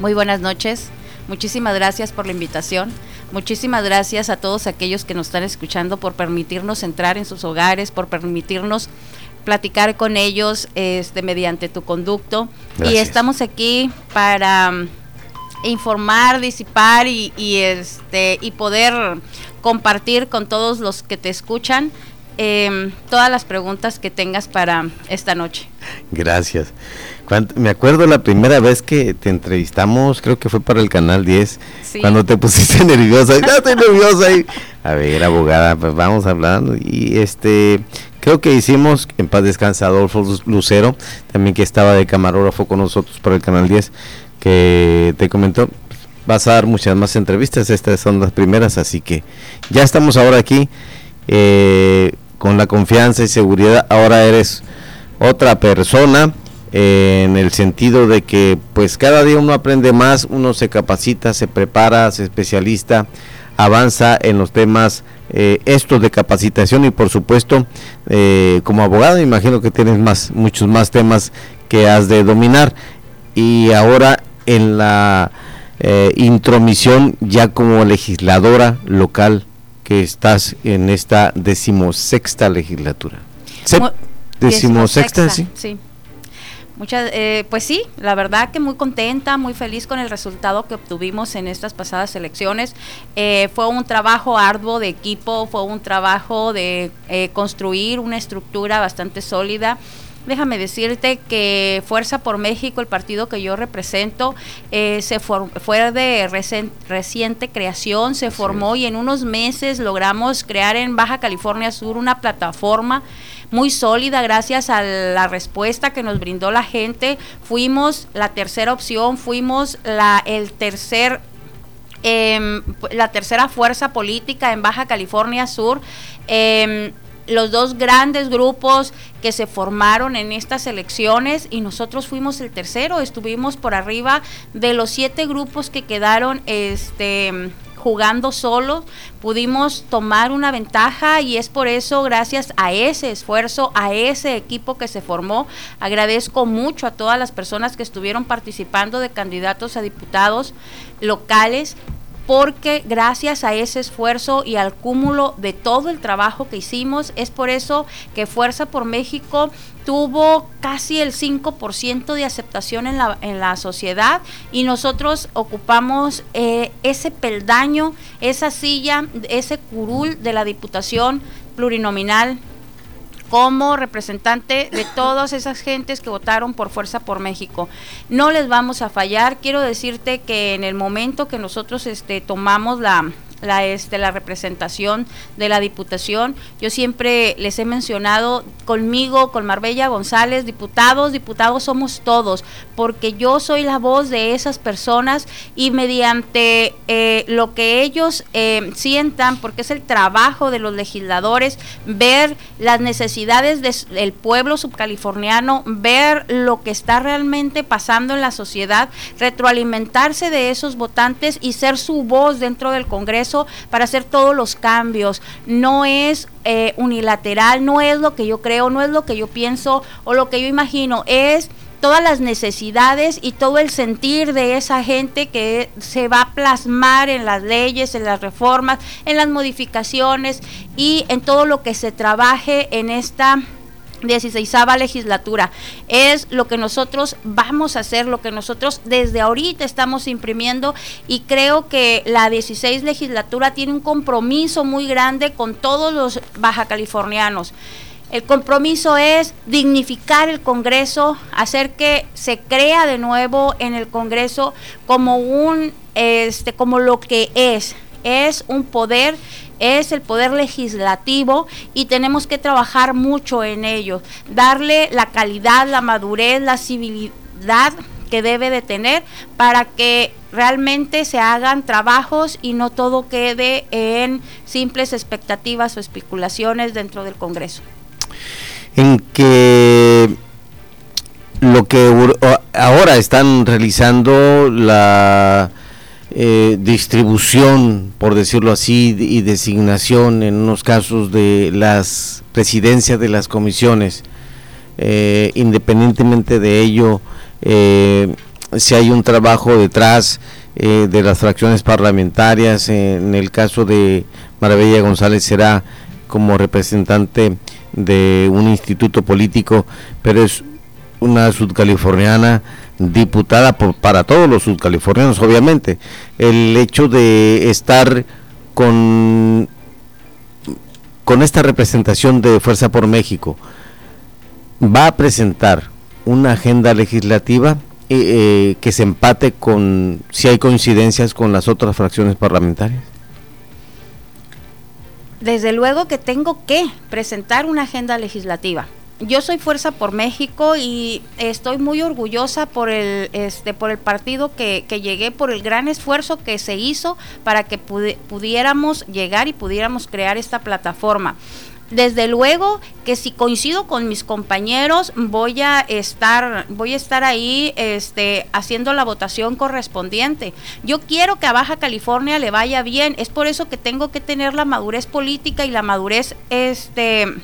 Muy buenas noches. Muchísimas gracias por la invitación. Muchísimas gracias a todos aquellos que nos están escuchando por permitirnos entrar en sus hogares, por permitirnos platicar con ellos este, mediante tu conducto. Y estamos aquí para mm, informar, disipar y, este, y poder compartir con todos los que te escuchan em, todas las preguntas que tengas para esta noche. Gracias. me acuerdo la primera vez que te entrevistamos, creo que fue para el canal 10, cuando te pusiste nerviosa. Ya estoy nerviosa. a ver, abogada, pues vamos hablando. Y este, creo que hicimos, en paz descansa Adolfo Lucero, también que estaba de camarógrafo con nosotros para el canal 10, que te comentó, vas a dar muchas más entrevistas, estas son las primeras, así que ya estamos ahora aquí eh, con la confianza y seguridad, ahora eres otra persona eh, en el sentido de que pues cada día uno aprende más, uno se capacita, se prepara, se especialista, avanza en los temas eh, estos de capacitación y por supuesto eh, como abogado imagino que tienes más muchos más temas que has de dominar y ahora en la eh, intromisión ya como legisladora local que estás en esta decimosexta legislatura. Decimosexta, sí. Sí. Muchas, eh, pues sí, la verdad que muy contenta, muy feliz con el resultado que obtuvimos en estas pasadas elecciones. Eh, fue un trabajo arduo de equipo, fue un trabajo de eh, construir una estructura bastante sólida. Déjame decirte que Fuerza por México, el partido que yo represento, se fue de reciente creación, se formó y en unos meses logramos crear en Baja California Sur una plataforma muy sólida gracias a la respuesta que nos brindó la gente. Fuimos la tercera opción, fuimos la, el tercer em, la tercera fuerza política en Baja California Sur. Em, los dos grandes grupos que se formaron en estas elecciones y nosotros fuimos el tercero, estuvimos por arriba de los siete grupos que quedaron este jugando solos, pudimos tomar una ventaja y es por eso, gracias a ese esfuerzo, a ese equipo que se formó, agradezco mucho a todas las personas que estuvieron participando de candidatos a diputados locales porque gracias a ese esfuerzo y al cúmulo de todo el trabajo que hicimos, es por eso que Fuerza por México tuvo casi el 5% de aceptación en la, en la sociedad y nosotros ocupamos eh, ese peldaño, esa silla, ese curul de la Diputación Plurinominal como representante de todas esas gentes que votaron por Fuerza por México. No les vamos a fallar. Quiero decirte que en el momento que nosotros este, tomamos la, la, este, la representación de la Diputación. Yo siempre les he mencionado conmigo, con Marbella González, diputados, diputados somos todos, porque yo soy la voz de esas personas y mediante eh, lo que ellos eh, sientan, porque es el trabajo de los legisladores, ver las necesidades del pueblo subcaliforniano, ver lo que está realmente pasando en la sociedad, retroalimentarse de esos votantes y ser su voz dentro del Congreso para hacer todos los cambios. No es eh, unilateral, no es lo que yo creo, no es lo que yo pienso o lo que yo imagino, es todas las necesidades y todo el sentir de esa gente que se va a plasmar en las leyes, en las reformas, en las modificaciones y en todo lo que se trabaje en esta 16 legislatura. Es lo que nosotros vamos a hacer, lo que nosotros desde ahorita estamos imprimiendo y creo que la 16 legislatura tiene un compromiso muy grande con todos los baja californianos. El compromiso es dignificar el Congreso, hacer que se crea de nuevo en el Congreso como un este como lo que es, es un poder es el poder legislativo y tenemos que trabajar mucho en ello, darle la calidad, la madurez, la civilidad que debe de tener para que realmente se hagan trabajos y no todo quede en simples expectativas o especulaciones dentro del Congreso. En que lo que ahora están realizando la eh, distribución, por decirlo así, y designación en unos casos de las presidencias de las comisiones. Eh, independientemente de ello, eh, si hay un trabajo detrás eh, de las fracciones parlamentarias. En el caso de Maravilla González será como representante de un instituto político, pero es una sudcaliforniana diputada por, para todos los sudcalifornianos, obviamente. El hecho de estar con, con esta representación de Fuerza por México, va a presentar una agenda legislativa eh, eh, que se empate con, si hay coincidencias con las otras fracciones parlamentarias. Desde luego que tengo que presentar una agenda legislativa yo soy Fuerza por México y estoy muy orgullosa por el, este, por el partido que, que llegué, por el gran esfuerzo que se hizo para que pudiéramos llegar y pudiéramos crear esta plataforma. Desde luego que si coincido con mis compañeros voy a estar voy a estar ahí este haciendo la votación correspondiente. Yo quiero que a Baja California le vaya bien, es por eso que tengo que tener la madurez política y la madurez este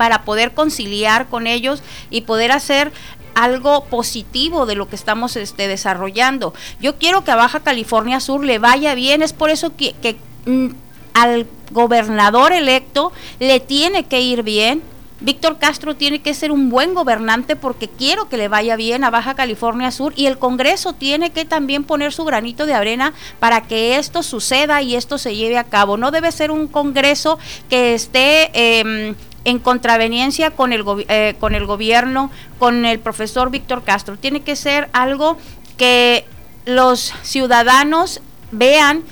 para poder conciliar con ellos y poder hacer algo positivo de lo que estamos este, desarrollando. Yo quiero que a Baja California Sur le vaya bien, es por eso que, mm, al gobernador electo le tiene que ir bien. Víctor Castro tiene que ser un buen gobernante porque quiero que le vaya bien a Baja California Sur y el Congreso tiene que también poner su granito de arena para que esto suceda y esto se lleve a cabo. No debe ser un Congreso que esté... Eh, en contraveniencia con el, eh, con el gobierno, con el profesor Víctor Castro. Tiene que ser algo que los ciudadanos vean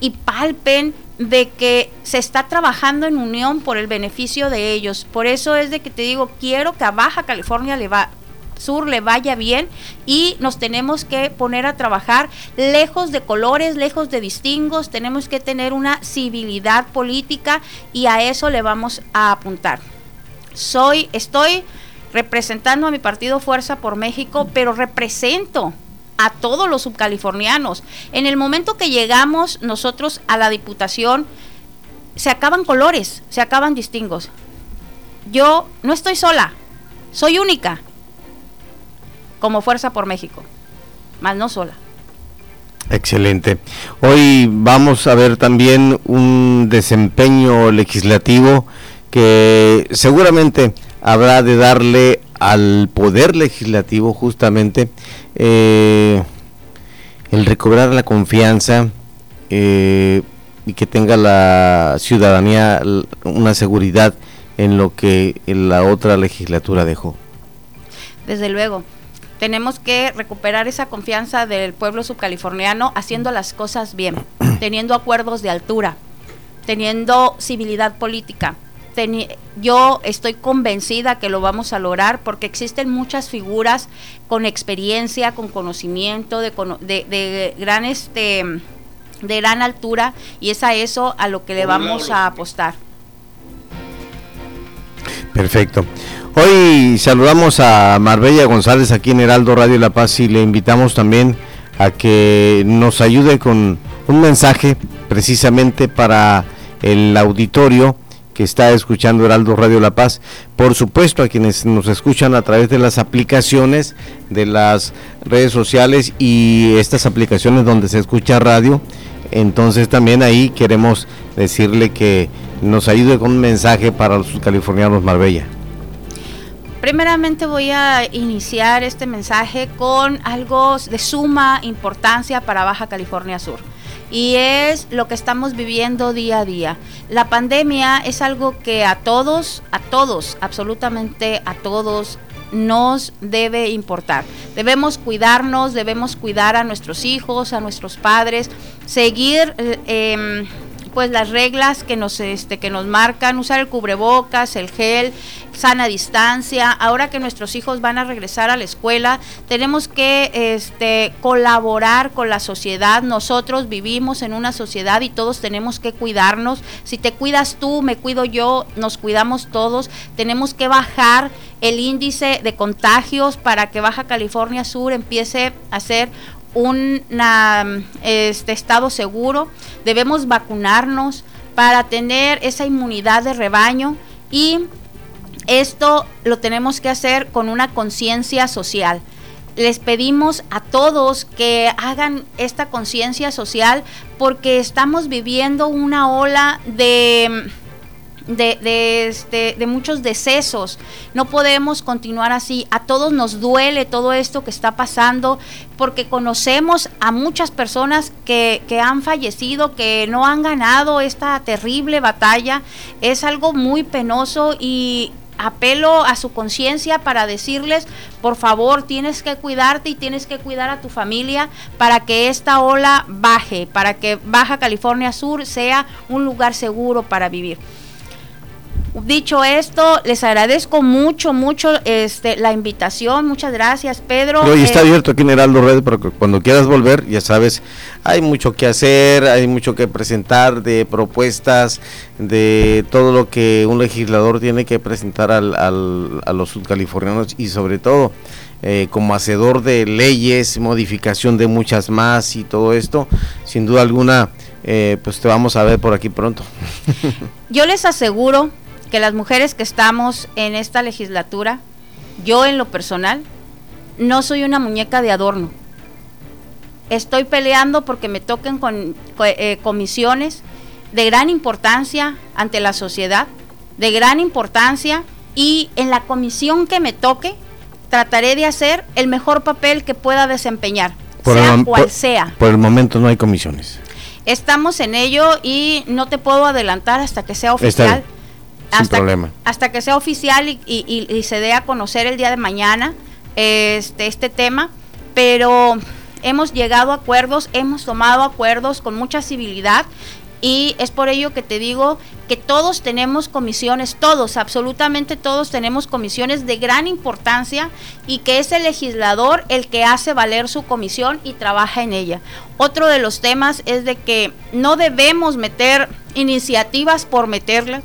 y palpen de que se está trabajando en unión por el beneficio de ellos. Por eso es de que te digo, quiero que a Baja California le va, Sur le vaya bien y nos tenemos que poner a trabajar lejos de colores, lejos de distingos, tenemos que tener una civilidad política y a eso le vamos a apuntar. Soy, estoy representando a mi partido Fuerza por México, pero represento a todos los subcalifornianos. En el momento que llegamos nosotros a la diputación, se acaban colores, se acaban distingos. Yo no estoy sola, soy única como Fuerza por México, más no sola. Excelente. Hoy vamos a ver también un desempeño legislativo que seguramente habrá de darle al poder legislativo justamente eh, el recobrar la confianza eh, y que tenga la ciudadanía una seguridad en lo que la otra legislatura dejó. Desde luego, tenemos que recuperar esa confianza del pueblo subcaliforniano haciendo las cosas bien, teniendo acuerdos de altura, teniendo civilidad política. yo estoy convencida que lo vamos a lograr porque existen muchas figuras con experiencia, con conocimiento, de, de, gran este de gran altura y es a eso a lo que le vamos a apostar. Perfecto. Hoy saludamos a Marbella González aquí en Heraldo Radio La Paz y le invitamos también a que nos ayude con un mensaje precisamente para el auditorio que está escuchando Heraldo Radio La Paz. Por supuesto, a quienes nos escuchan a través de las aplicaciones de las redes sociales y estas aplicaciones donde se escucha radio. Entonces también ahí queremos decirle que nos ayude con un mensaje para los californianos Marbella. Primeramente voy a iniciar este mensaje con algo de suma importancia para Baja California Sur y es lo que estamos viviendo día a día. La pandemia es algo que a todos, a todos, absolutamente a todos nos debe importar. Debemos cuidarnos, debemos cuidar a nuestros hijos, a nuestros padres, seguir... Eh, em, pues las reglas que nos este que nos marcan, usar el cubrebocas, el gel, sana distancia. Ahora que nuestros hijos van a regresar a la escuela, tenemos que este colaborar con la sociedad. Nosotros vivimos en una sociedad y todos tenemos que cuidarnos. Si te cuidas tú, me cuido yo, nos cuidamos todos. Tenemos que bajar el índice de contagios para que Baja California Sur empiece a ser un este, estado seguro, debemos vacunarnos para tener esa inmunidad de rebaño y esto lo tenemos que hacer con una conciencia social. les pedimos a todos que hagan esta conciencia social porque estamos viviendo una ola de de, este, de muchos decesos. No podemos continuar así. A todos nos duele todo esto que está pasando porque conocemos a muchas personas que, que han fallecido, que no han ganado esta terrible batalla. Es algo muy penoso y apelo a su conciencia para decirles, por favor, tienes que cuidarte y tienes que cuidar a tu familia para que esta ola baje, para que Baja California Sur sea un lugar seguro para vivir. Dicho esto, les agradezco mucho, mucho este, la invitación. Muchas gracias, Pedro. Hoy está eh, abierto aquí en Heraldo Red, pero cuando quieras volver, ya sabes, hay mucho que hacer, hay mucho que presentar de propuestas, de todo lo que un legislador tiene que presentar al, a los sudcalifornianos y sobre todo eh, como hacedor de leyes, modificación de muchas más y todo esto, sin duda alguna, eh, pues te vamos a ver por aquí pronto. Yo les aseguro que las mujeres que estamos en esta legislatura, yo en lo personal, no soy una muñeca de adorno. Estoy peleando porque me toquen con, eh, comisiones de gran importancia ante la sociedad, de gran importancia, y en la comisión que me toque, trataré de hacer el mejor papel que pueda desempeñar, sea cual sea. Por el momento no hay comisiones. Estamos en ello y no te puedo adelantar hasta que sea oficial hasta, problema. hasta que sea oficial y, se dé a conocer el día de mañana este, este tema, pero hemos llegado a acuerdos, hemos tomado acuerdos con mucha civilidad y es por ello que te digo que todos tenemos comisiones, todos, absolutamente todos tenemos comisiones de gran importancia y que es el legislador el que hace valer su comisión y trabaja en ella. Otro de los temas es de que no debemos meter iniciativas por meterlas,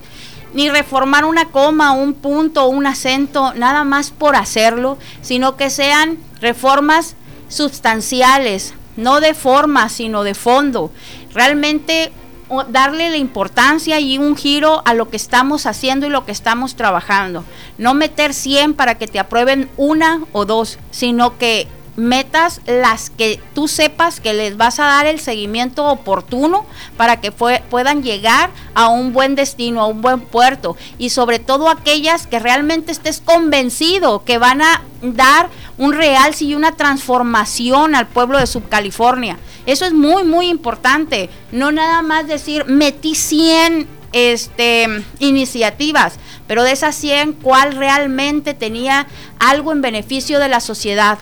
ni reformar una coma, un punto, un acento, nada más por hacerlo, sino que sean reformas sustanciales, no de forma, sino de fondo. Realmente darle la importancia y un giro a lo que estamos haciendo y lo que estamos trabajando. No meter 100 para que te aprueben una o dos, sino que metas las que tú sepas que les vas a dar el seguimiento oportuno para que puedan llegar a un buen destino, a un buen puerto y sobre todo aquellas que realmente estés convencido que van a dar un real y una transformación al pueblo de Subcalifornia. Eso es muy muy importante, no nada más decir metí 100 este, iniciativas, pero de esas 100, ¿cuál realmente tenía algo en beneficio de la sociedad?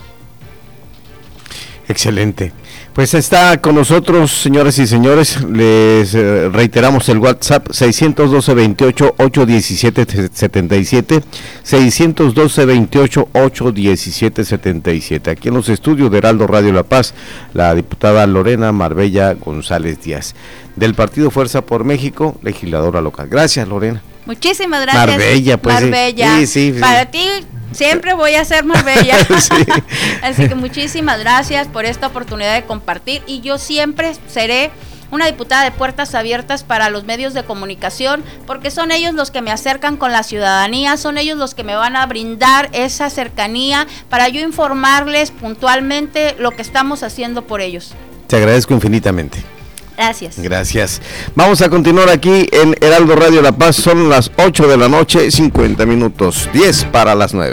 Excelente. Pues está con nosotros, señoras y señores, les eh, reiteramos el WhatsApp 612 28 817 77 612 28 817 77. Aquí en los estudios de Heraldo Radio La Paz, la diputada Lorena Marbella González Díaz del Partido Fuerza por México, legisladora local. Gracias, Lorena. Muchísimas gracias. Marbella, pues. Marbella. Sí, sí, Para ti Siempre voy a ser más bella. Así que muchísimas gracias por esta oportunidad de compartir y yo siempre seré una diputada de puertas abiertas para los medios de comunicación, porque son ellos los que me acercan con la ciudadanía, son ellos los que me van a brindar esa cercanía para yo informarles puntualmente lo que estamos haciendo por ellos. Te agradezco infinitamente. Gracias. Gracias. Vamos a continuar aquí en Heraldo Radio La Paz. Son las 8 de la noche, 50 minutos, 10 para las 9.